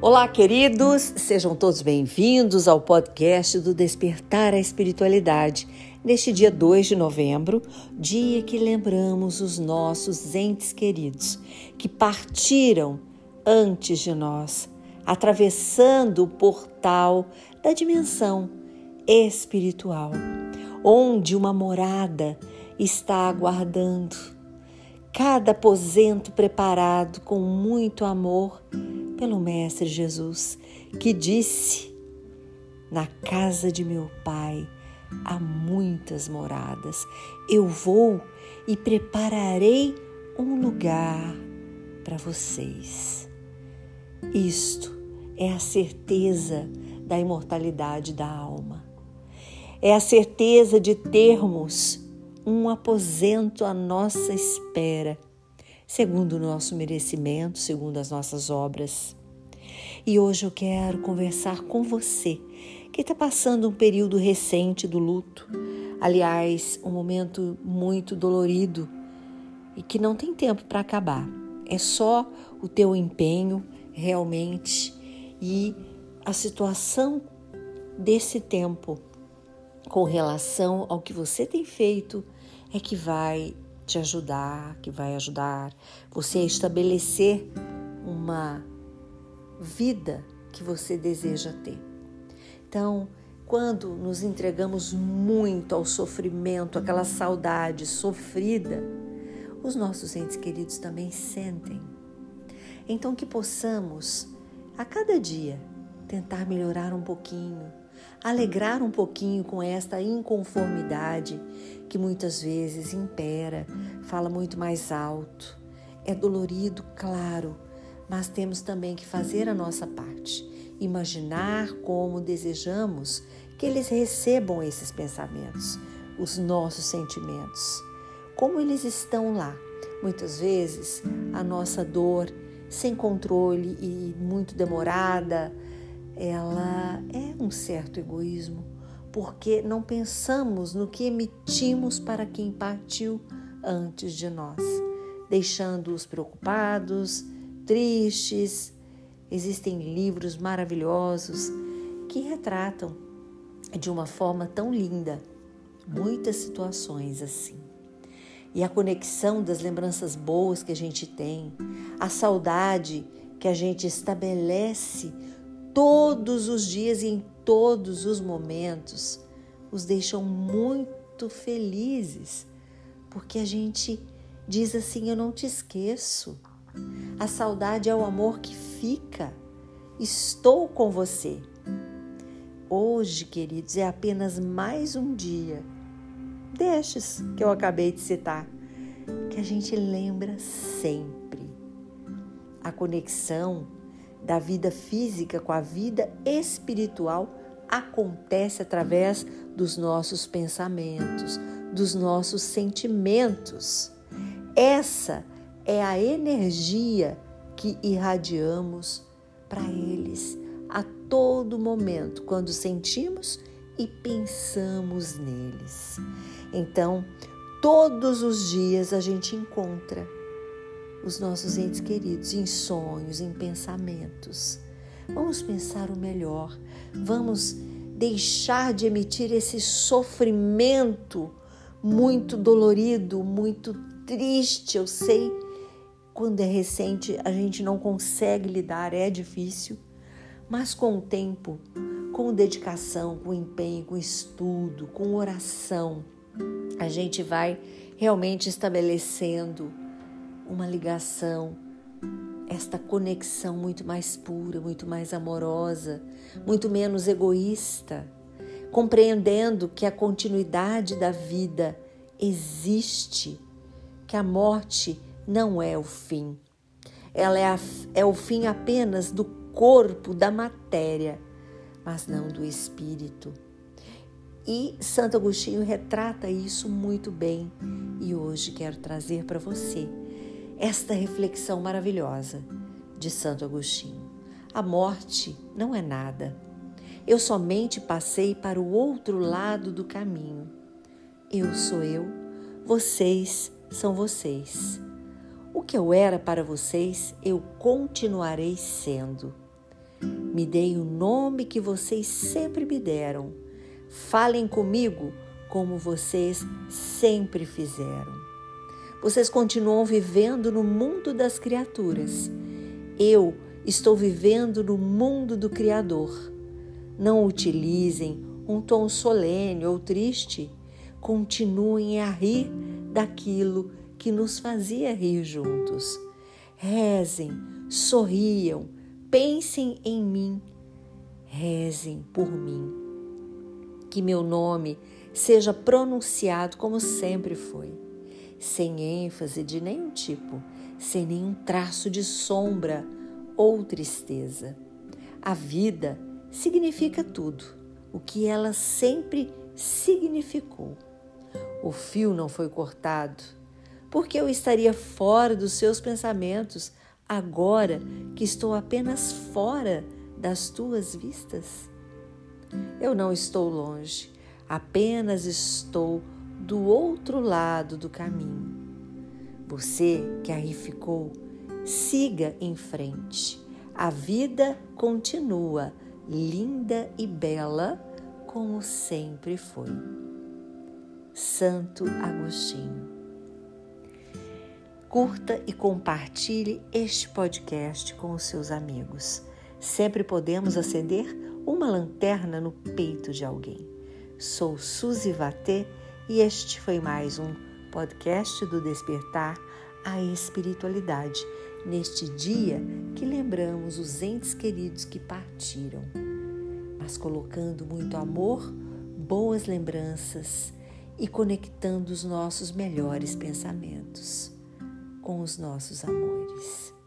Olá, queridos, sejam todos bem-vindos ao podcast do Despertar a Espiritualidade. Neste dia 2 de novembro, dia que lembramos os nossos entes queridos que partiram antes de nós, atravessando o portal da dimensão espiritual, onde uma morada está aguardando. Cada aposento preparado com muito amor pelo Mestre Jesus, que disse: Na casa de meu Pai há muitas moradas. Eu vou e prepararei um lugar para vocês. Isto é a certeza da imortalidade da alma. É a certeza de termos um aposento à nossa espera segundo o nosso merecimento, segundo as nossas obras. E hoje eu quero conversar com você que está passando um período recente do luto, aliás, um momento muito dolorido e que não tem tempo para acabar. É só o teu empenho realmente e a situação desse tempo com relação ao que você tem feito é que vai te ajudar, que vai ajudar você a estabelecer uma vida que você deseja ter. Então, quando nos entregamos muito ao sofrimento, aquela saudade sofrida, os nossos entes queridos também sentem. Então, que possamos, a cada dia, tentar melhorar um pouquinho, alegrar um pouquinho com esta inconformidade que muitas vezes impera, fala muito mais alto. É dolorido, claro, mas temos também que fazer a nossa parte, imaginar como desejamos que eles recebam esses pensamentos, os nossos sentimentos, como eles estão lá. Muitas vezes a nossa dor sem controle e muito demorada, ela é um certo egoísmo, porque não pensamos no que emitimos para quem partiu antes de nós, deixando-os preocupados, tristes. Existem livros maravilhosos que retratam de uma forma tão linda muitas situações assim. E a conexão das lembranças boas que a gente tem, a saudade que a gente estabelece todos os dias e em todos os momentos os deixam muito felizes, porque a gente diz assim: Eu não te esqueço. A saudade é o amor que fica. Estou com você. Hoje, queridos, é apenas mais um dia destes que eu acabei de citar, que a gente lembra sempre. A conexão da vida física com a vida espiritual acontece através dos nossos pensamentos, dos nossos sentimentos. Essa é a energia que irradiamos para eles a todo momento, quando sentimos e pensamos neles. Então, todos os dias a gente encontra os nossos entes queridos em sonhos, em pensamentos. Vamos pensar o melhor, vamos deixar de emitir esse sofrimento muito dolorido, muito triste. Eu sei, quando é recente, a gente não consegue lidar, é difícil, mas com o tempo, com dedicação, com empenho, com estudo, com oração, a gente vai realmente estabelecendo uma ligação, esta conexão muito mais pura, muito mais amorosa, muito menos egoísta, compreendendo que a continuidade da vida existe, que a morte não é o fim. Ela é, a, é o fim apenas do corpo, da matéria, mas não do espírito. E Santo Agostinho retrata isso muito bem e hoje quero trazer para você esta reflexão maravilhosa de Santo Agostinho. A morte não é nada. Eu somente passei para o outro lado do caminho. Eu sou eu, vocês são vocês. O que eu era para vocês, eu continuarei sendo. Me deem o nome que vocês sempre me deram. Falem comigo como vocês sempre fizeram. Vocês continuam vivendo no mundo das criaturas. Eu estou vivendo no mundo do Criador. Não utilizem um tom solene ou triste. Continuem a rir daquilo que nos fazia rir juntos. Rezem, sorriam, pensem em mim, rezem por mim. Que meu nome seja pronunciado como sempre foi, sem ênfase de nenhum tipo, sem nenhum traço de sombra ou tristeza. A vida significa tudo, o que ela sempre significou. O fio não foi cortado, porque eu estaria fora dos seus pensamentos agora que estou apenas fora das tuas vistas? Eu não estou longe, apenas estou do outro lado do caminho. Você que aí ficou, siga em frente. A vida continua linda e bela como sempre foi. Santo Agostinho. Curta e compartilhe este podcast com os seus amigos. Sempre podemos acender uma lanterna no peito de alguém. Sou Suzy Vatê e este foi mais um podcast do Despertar a Espiritualidade, neste dia que lembramos os entes queridos que partiram, mas colocando muito amor, boas lembranças e conectando os nossos melhores pensamentos com os nossos amores.